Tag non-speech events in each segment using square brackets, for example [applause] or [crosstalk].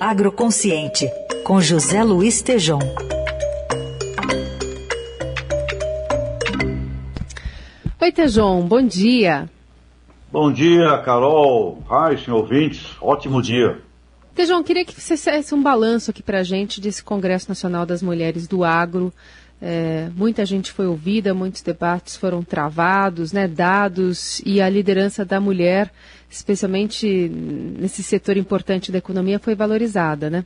Agroconsciente, com José Luiz Tejom. Oi, Tejon, bom dia. Bom dia, Carol, Raíssen, ouvintes, ótimo dia. Tejon, queria que você fizesse um balanço aqui para a gente desse Congresso Nacional das Mulheres do Agro. É, muita gente foi ouvida, muitos debates foram travados, né, dados, e a liderança da mulher, especialmente nesse setor importante da economia, foi valorizada, né?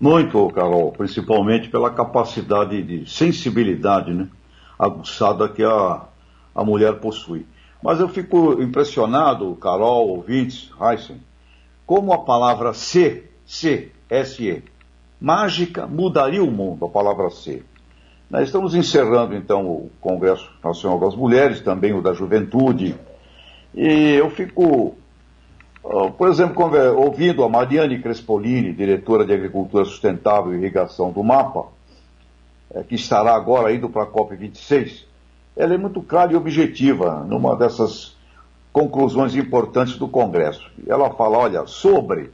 Muito, Carol, principalmente pela capacidade de sensibilidade né, aguçada que a, a mulher possui. Mas eu fico impressionado, Carol, ouvintes, Heisen, como a palavra C, C, S-E, mágica, mudaria o mundo, a palavra C. Nós estamos encerrando, então, o Congresso Nacional das Mulheres, também o da Juventude, e eu fico, por exemplo, ouvindo a Mariane Crespolini, diretora de Agricultura Sustentável e Irrigação do MAPA, eh, que estará agora indo para a COP26, ela é muito clara e objetiva numa dessas conclusões importantes do Congresso. Ela fala, olha, sobre,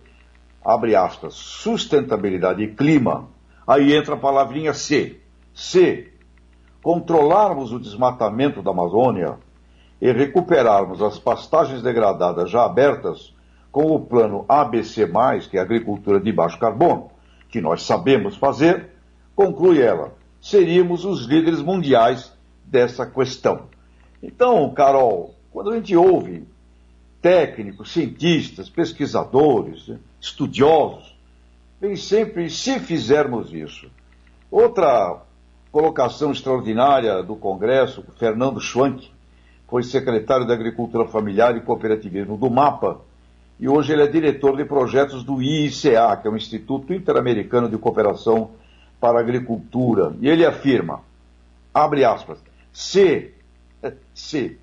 abre aspas, sustentabilidade e clima, aí entra a palavrinha C, se controlarmos o desmatamento da Amazônia e recuperarmos as pastagens degradadas já abertas com o plano ABC, que é agricultura de baixo carbono, que nós sabemos fazer, conclui ela, seríamos os líderes mundiais dessa questão. Então, Carol, quando a gente ouve técnicos, cientistas, pesquisadores, estudiosos, vem sempre, se fizermos isso. Outra colocação extraordinária do Congresso, Fernando Schwank, foi secretário da Agricultura Familiar e Cooperativismo do MAPA, e hoje ele é diretor de projetos do IICA, que é o Instituto Interamericano de Cooperação para a Agricultura. E ele afirma, abre aspas, se, [laughs] se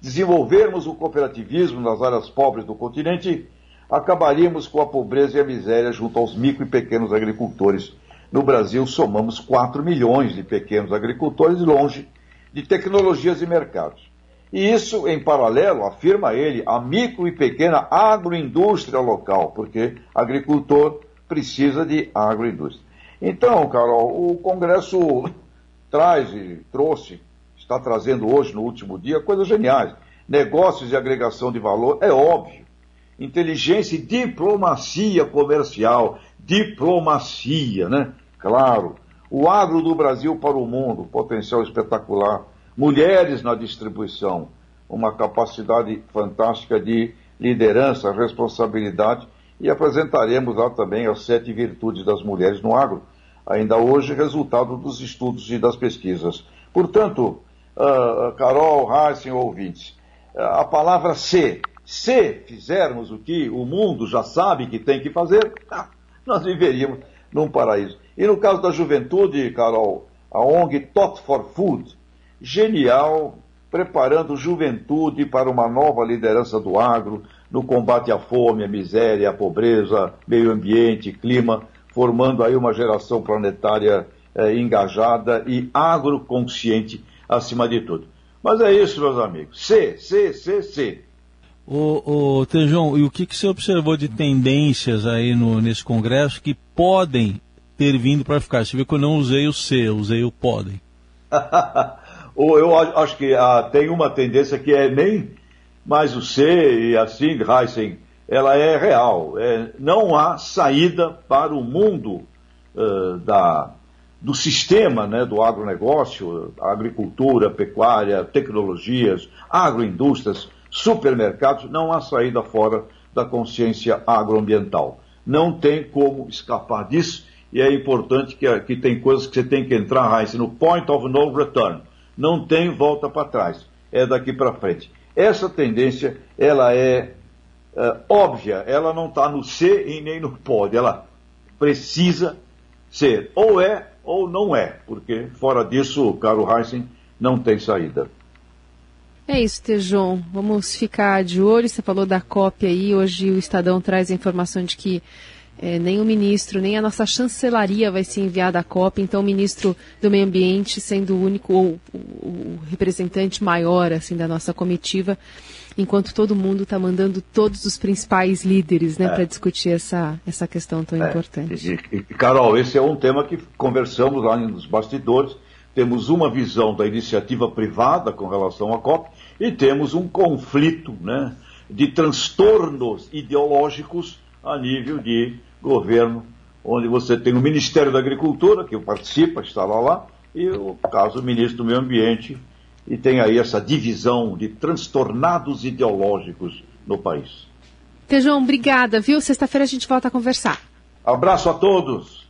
desenvolvermos o cooperativismo nas áreas pobres do continente, acabaríamos com a pobreza e a miséria junto aos micro e pequenos agricultores no Brasil, somamos 4 milhões de pequenos agricultores longe de tecnologias e mercados. E isso, em paralelo, afirma ele, a micro e pequena agroindústria local, porque agricultor precisa de agroindústria. Então, Carol, o Congresso [laughs] traz e trouxe, está trazendo hoje, no último dia, coisas geniais. Negócios e agregação de valor, é óbvio. Inteligência e diplomacia comercial, diplomacia, né? Claro, o agro do Brasil para o mundo, potencial espetacular. Mulheres na distribuição, uma capacidade fantástica de liderança, responsabilidade. E apresentaremos lá também as sete virtudes das mulheres no agro, ainda hoje resultado dos estudos e das pesquisas. Portanto, uh, Carol, Heisen, ouvintes, uh, a palavra se, se fizermos o que o mundo já sabe que tem que fazer, [laughs] nós viveríamos num paraíso. E no caso da juventude, Carol, a ONG Tot for Food, genial, preparando juventude para uma nova liderança do agro, no combate à fome, à miséria, à pobreza, meio ambiente, clima, formando aí uma geração planetária eh, engajada e agroconsciente acima de tudo. Mas é isso, meus amigos. C, C, C, C. O, o Tejão, e o que, que você observou de tendências aí no, nesse congresso que podem ter vindo para ficar. Você viu que eu não usei o C, eu usei o podem. [laughs] eu acho que ah, tem uma tendência que é nem mais o C e assim, Heisen, ela é real. É, não há saída para o mundo uh, da, do sistema né, do agronegócio, agricultura, pecuária, tecnologias, agroindústrias, supermercados, não há saída fora da consciência agroambiental. Não tem como escapar disso e é importante que, que tem coisas que você tem que entrar, Heinz, no point of no return. Não tem volta para trás. É daqui para frente. Essa tendência, ela é, é óbvia. Ela não está no ser e nem no pode. Ela precisa ser. Ou é ou não é. Porque fora disso, caro Heisen, não tem saída. É isso, Tejon. Vamos ficar de olho. Você falou da cópia aí. Hoje o Estadão traz a informação de que é, nem o ministro, nem a nossa chancelaria vai ser enviada à COP, então o ministro do Meio Ambiente sendo o único, ou o, o representante maior assim da nossa comitiva, enquanto todo mundo está mandando todos os principais líderes né, É. para discutir essa, essa questão tão É, importante. E, e, Carol, esse é um tema que conversamos lá nos bastidores. Temos uma visão da iniciativa privada com relação à COP e temos um conflito né, de transtornos ideológicos a nível de governo, onde você tem o Ministério da Agricultura, que participa, está lá, lá e o caso do Ministro do Meio Ambiente, e tem aí essa divisão de transtornados ideológicos no país. Tejão, obrigada, viu? Sexta-feira a gente volta a conversar. Abraço a todos!